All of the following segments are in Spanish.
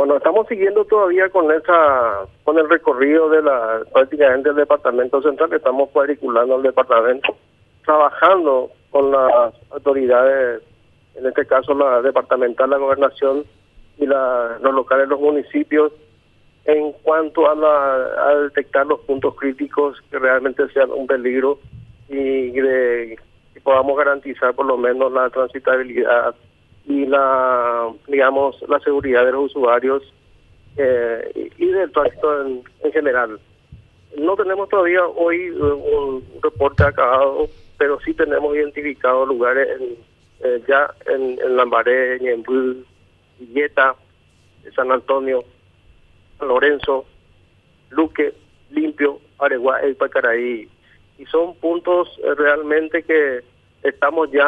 Bueno, estamos siguiendo todavía con esa, con el recorrido de la, prácticamente del departamento central, estamos cuadriculando el departamento, trabajando con las autoridades, en este caso la departamental, la gobernación y los locales, los municipios, en cuanto a, la, a detectar los puntos críticos que realmente sean un peligro y que podamos garantizar por lo menos la transitabilidad y la, digamos, la seguridad de los usuarios eh, y del tránsito en, general. No tenemos todavía hoy eh, un reporte acabado, pero sí tenemos identificados lugares en, eh, ya en, en Lambaré, Villeta, San Antonio, Lorenzo, Luque, Limpio, Areguá y Pacaraí. Y son puntos realmente que estamos ya,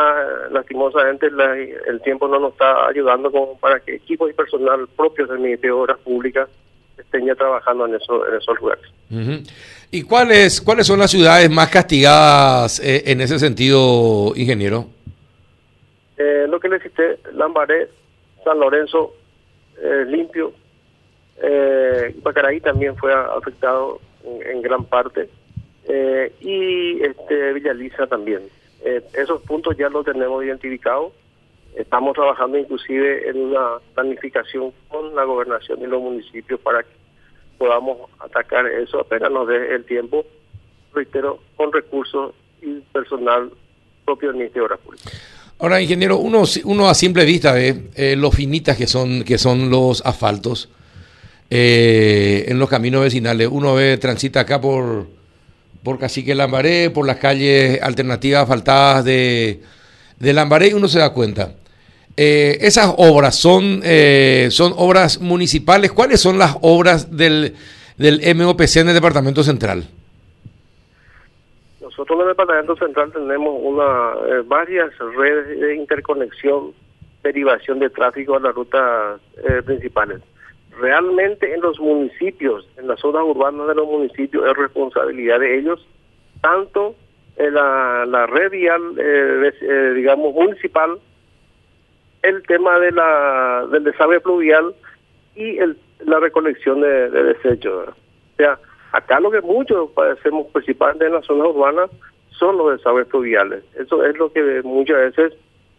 lastimosamente, el tiempo no nos está ayudando como para que equipos y personal propios del Ministerio de Obras Públicas estén ya trabajando en, eso, en esos lugares. ¿Y cuáles cuáles son las ciudades más castigadas eh, en ese sentido, ingeniero? Eh, lo que le cité, Lambaré, San Lorenzo, eh, Limpio, eh, Pacaraí también fue afectado en, gran parte, y este Villaliza también. Eh, esos puntos ya los tenemos identificados. Estamos trabajando inclusive en una planificación con la gobernación y los municipios para que podamos atacar eso apenas nos dé el tiempo, reitero, con recursos y personal propio del Ministerio de Obras. Ahora, ingeniero, uno, uno a simple vista ve eh, lo finitas que son, que son los asfaltos eh, en los caminos vecinales. Uno ve, transita acá por por Cacique Lambaré, por las calles alternativas faltadas de, de Lambaré y uno se da cuenta. Eh, esas obras son, eh, son obras municipales. ¿Cuáles son las obras del, del MOPC en el Departamento Central? Nosotros en el Departamento Central tenemos una eh, varias redes de interconexión, derivación de tráfico a las rutas principales realmente en los municipios, en las zonas urbanas de los municipios, es responsabilidad de ellos, tanto la red vial, eh, eh, digamos, municipal, el tema de la del desagüe pluvial y el, la recolección de, desechos. O sea, acá lo que muchos padecemos principalmente en las zonas urbanas son los desagües pluviales. Eso es lo que muchas veces,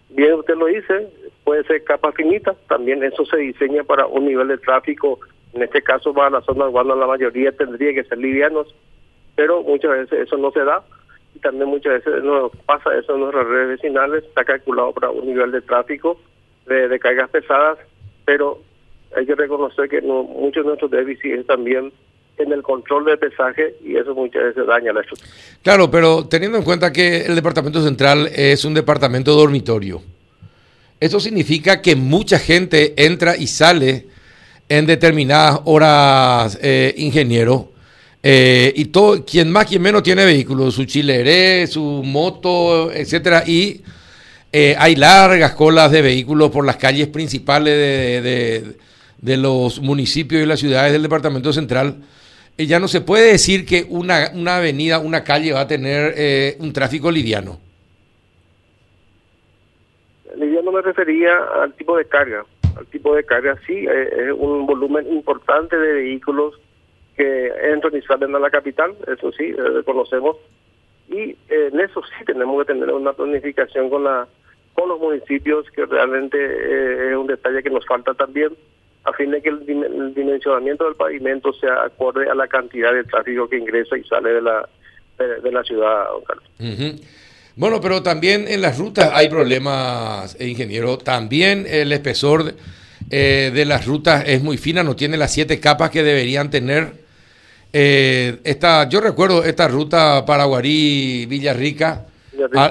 bien usted lo dice, puede ser capa finita, también eso se diseña para un nivel de tráfico, en este caso para la zona urbana la mayoría tendría que ser livianos, pero muchas veces eso no se da. Y también muchas veces no pasa eso en nuestras redes vecinales, está calculado para un nivel de tráfico de, cargas pesadas, pero hay que reconocer que muchos de nuestros déficits también en el control de pesaje y eso muchas veces daña la estructura. Claro, pero teniendo en cuenta que el Departamento Central es un departamento dormitorio, eso significa que mucha gente entra y sale en determinadas horas, eh, ingeniero. Eh, y todo, quien más, quien menos tiene vehículos, su chileré, su moto, etcétera, y eh, hay largas colas de vehículos por las calles principales de, los municipios y las ciudades del departamento central. ya no se puede decir que una, una avenida, una calle va a tener un tráfico liviano yo no me refería al tipo de carga. Al tipo de carga sí, eh, es un volumen importante de vehículos que entran y salen a la capital, eso sí, eh, reconocemos. Y eh, en eso sí tenemos que tener una planificación con la con los municipios, que realmente es un detalle que nos falta también, a fin de que el, dimensionamiento del pavimento sea acorde a la cantidad de tráfico que ingresa y sale de la, de, la ciudad, don Carlos. Bueno, pero también en las rutas hay problemas, eh, ingeniero. También el espesor eh, de las rutas es muy fina, no tiene las siete capas que deberían tener. Eh, esta, yo recuerdo esta ruta Paraguarí Villarrica. A,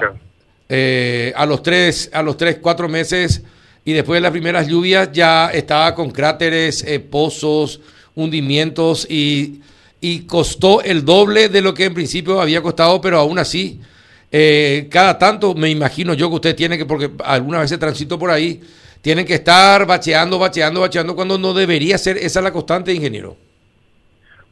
a, los tres, a los tres, cuatro meses y después de las primeras lluvias ya estaba con cráteres, pozos, hundimientos y, y costó el doble de lo que en principio había costado, pero aún así eh, cada tanto me imagino yo que usted tiene que, porque algunas veces transito por ahí, tienen que estar bacheando, bacheando, bacheando cuando no debería ser esa la constante, ingeniero.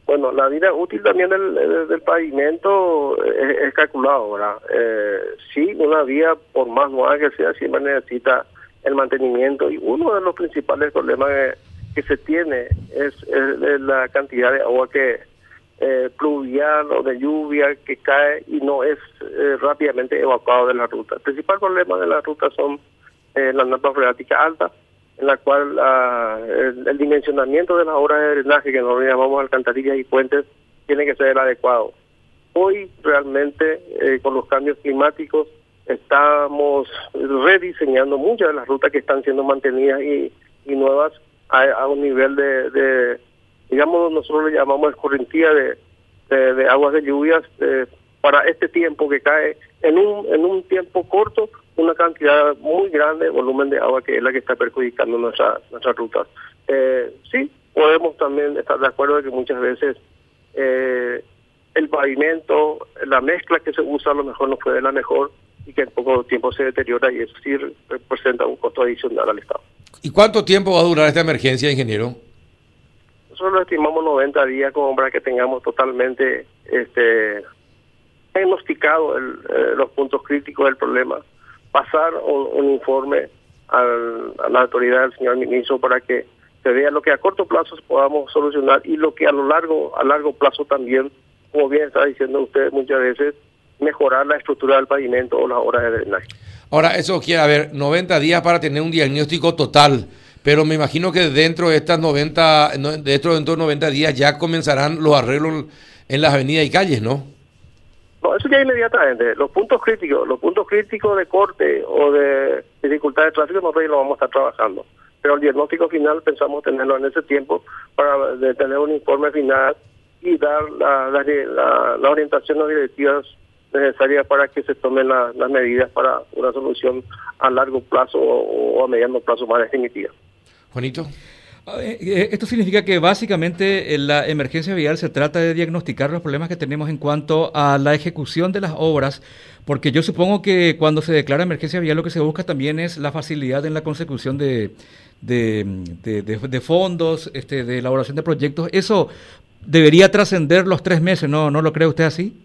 Bueno, la vida útil también del, pavimento es, calculado, ¿verdad? Eh, sí, una vía, por más nueva que sea, siempre necesita el mantenimiento y uno de los principales problemas que se tiene es, la cantidad de agua que eh, pluvial o de lluvia que cae y no es eh, rápidamente evacuado de la ruta. El principal problema de la ruta son eh, las napas freáticas altas, en la cual el, dimensionamiento de las obras de drenaje que nosotros llamamos alcantarillas y puentes tiene que ser adecuado. Hoy realmente eh, con los cambios climáticos estamos rediseñando muchas de las rutas que están siendo mantenidas y, nuevas a, un nivel de, digamos, nosotros le llamamos escorrentía de, de, aguas de lluvias para este tiempo que cae en un, en un tiempo corto una cantidad muy grande de volumen de agua que es la que está perjudicando nuestra, nuestras rutas. Eh, sí, podemos también estar de acuerdo de que muchas veces eh, el pavimento, la mezcla que se usa a lo mejor no fue de la mejor y que en poco tiempo se deteriora y eso sí representa un costo adicional al Estado. ¿Y cuánto tiempo va a durar esta emergencia, ingeniero? Nosotros estimamos 90 días como para que tengamos totalmente este diagnosticado el, eh, los puntos críticos del problema, pasar un, informe a la autoridad del señor ministro para que se vea lo que a corto plazo podamos solucionar y lo que a lo largo a largo plazo también, como bien está diciendo usted muchas veces, mejorar la estructura del pavimento o las horas de drenaje. Ahora, eso quiere haber 90 días para tener un diagnóstico total, pero me imagino que dentro de estas 90, dentro de estos 90 días ya comenzarán los arreglos en las avenidas y calles, ¿no? No, eso ya inmediatamente. Los puntos críticos, los puntos críticos de corte o de dificultad de tráfico, nosotros ya lo vamos a estar trabajando. Pero el diagnóstico final pensamos tenerlo en ese tiempo para tener un informe final y dar la, la, la, o directivas necesarias para que se tomen las medidas para una solución a largo plazo o, a mediano plazo más definitiva. Juanito. Eh, eh, esto significa que básicamente en la emergencia vial se trata de diagnosticar los problemas que tenemos en cuanto a la ejecución de las obras, porque yo supongo que cuando se declara emergencia vial lo que se busca también es la facilidad en la consecución de, de, fondos, este, de elaboración de proyectos. Eso debería trascender los tres meses, ¿no? ¿No lo cree usted así?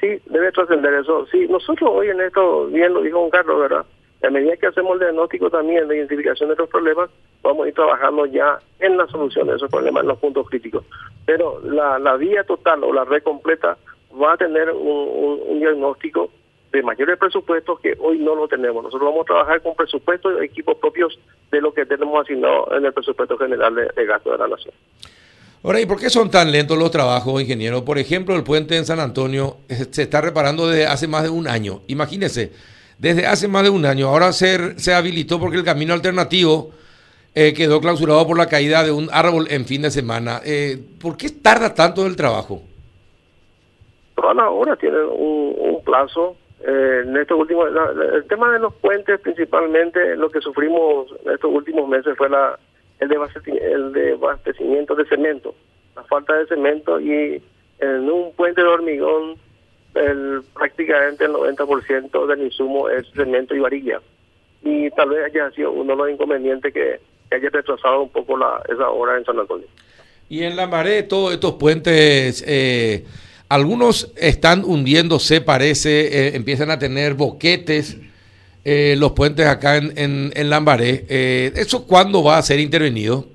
Sí, debe trascender eso. Sí, nosotros hoy en esto, bien lo dijo don Carlos, ¿verdad? A medida que hacemos el diagnóstico también de identificación de los problemas, vamos a ir trabajando ya en la solución de esos problemas, en los puntos críticos. Pero la, la vía total o la red completa va a tener un, diagnóstico de mayores presupuestos que hoy no lo tenemos. Nosotros vamos a trabajar con presupuestos y equipos propios de lo que tenemos asignado en el presupuesto general de, gasto de la nación. Ahora, ¿y por qué son tan lentos los trabajos, ingeniero? Por ejemplo, el puente en San Antonio eh, se está reparando desde hace más de un año. Imagínese, desde hace más de un año. Ahora se, se habilitó porque el camino alternativo eh, quedó clausurado por la caída de un árbol en fin de semana. Eh, ¿Por qué tarda tanto el trabajo? Las obras tienen un, plazo. Eh, en estos últimos, el tema de los puentes, principalmente, lo que sufrimos en estos últimos meses fue la el, el desabastecimiento de cemento, la falta de cemento y en un puente de hormigón el, prácticamente el 90% del insumo es cemento y varilla. Y tal vez haya sido uno de los inconvenientes que, haya retrasado un poco la, esa obra en San Antonio. Y en la todos estos puentes, eh, algunos están hundiéndose, parece, eh, empiezan a tener boquetes. Eh, los puentes acá en, en, en Lambaré. ¿Eso cuándo va a ser intervenido?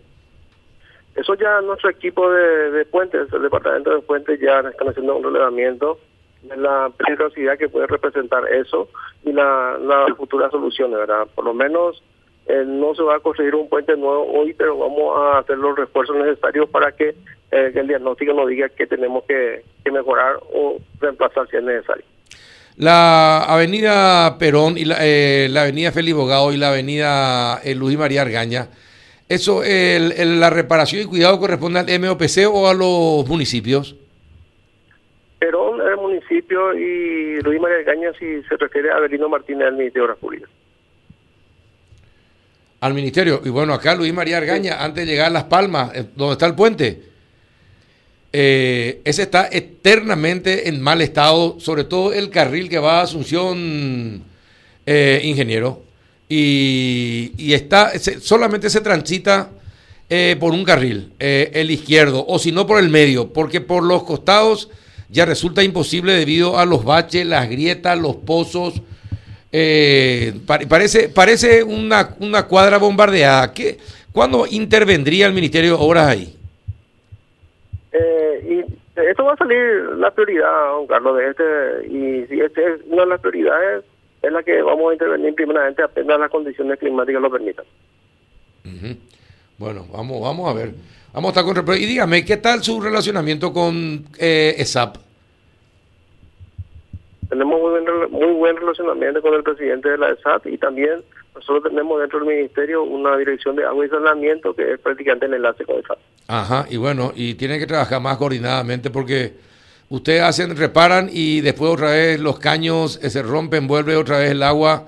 Eso ya nuestro equipo de, de puentes, el departamento de puentes ya están haciendo un relevamiento de la peligrosidad que puede representar eso y la, la futura solución, ¿verdad? Por lo menos eh, no se va a construir un puente nuevo hoy, pero vamos a hacer los refuerzos necesarios para que, eh, el diagnóstico nos diga que tenemos que, mejorar o reemplazar si es necesario. La avenida Perón y la, eh, la avenida Félix Bogado y la avenida Luis María Argaña, ¿eso, el, la reparación y cuidado corresponde al MOPC o a los municipios? Perón y Luis María Argaña si se refiere a Avelino Martínez del Ministerio de Obras Públicas. Al ministerio. Y bueno, acá Luis María Argaña, antes de llegar a Las Palmas, eh, donde está el puente, eh, ese está eternamente en mal estado, sobre todo el carril que va a Asunción, eh, ingeniero, y, está, solamente se transita por un carril, el izquierdo, o si no por el medio, porque por los costados ya resulta imposible debido a los baches, las grietas, los pozos, eh, parece, parece una, una cuadra bombardeada. ¿Qué, ¿Cuándo intervendría el Ministerio de Obras ahí? Eh, y esto va a salir la prioridad, don Carlos, de este, y si este es una de las prioridades, es la que vamos a intervenir primeramente apenas las condiciones climáticas lo permitan. Ujú. Bueno, vamos, vamos a ver. Vamos a estar con... Y dígame, ¿qué tal su relacionamiento con eh, ESAP? Tenemos muy buen, muy buen relacionamiento con el presidente de la ESAT y también nosotros tenemos dentro del ministerio una dirección de agua y saneamiento que es prácticamente el enlace con ESAT. Ajá, y bueno, y tienen que trabajar más coordinadamente porque ustedes hacen, reparan y después otra vez los caños eh, se rompen, vuelve otra vez el agua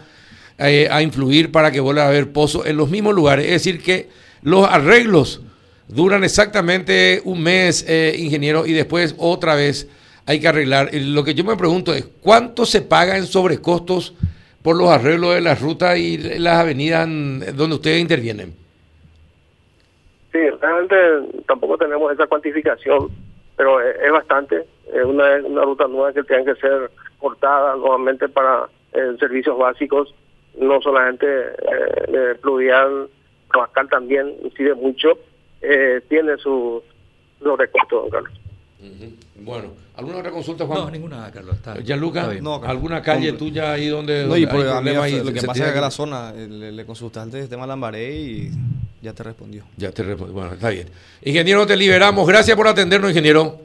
eh, a influir para que vuelva a haber pozos en los mismos lugares. Es decir, que los arreglos duran exactamente un mes, eh, ingeniero, y después otra vez hay que arreglar. Lo que yo me pregunto es, ¿cuánto se paga en sobrecostos por los arreglos de las rutas y las avenidas en- donde ustedes intervienen? Sí, realmente tampoco tenemos esa cuantificación, pero es, bastante. Es una, una ruta nueva que tiene que ser cortada nuevamente para eh, servicios básicos, no solamente eh, pluvial, Tabascal también incide mucho, eh, tiene su sobrecosto, don Carlos. Bueno, ¿alguna otra consulta, Juan? No, ninguna, Carlos. Está, Gianluca, está bien. No, Carlos. ¿alguna calle tuya ahí donde, No, y por, hay a mí problemas lo que pasa es que acá la zona, le, le consultaste el tema Lambaré y ya te respondió. Ya te respondo. Bueno, está bien. Ingeniero, te liberamos. Gracias por atendernos, ingeniero.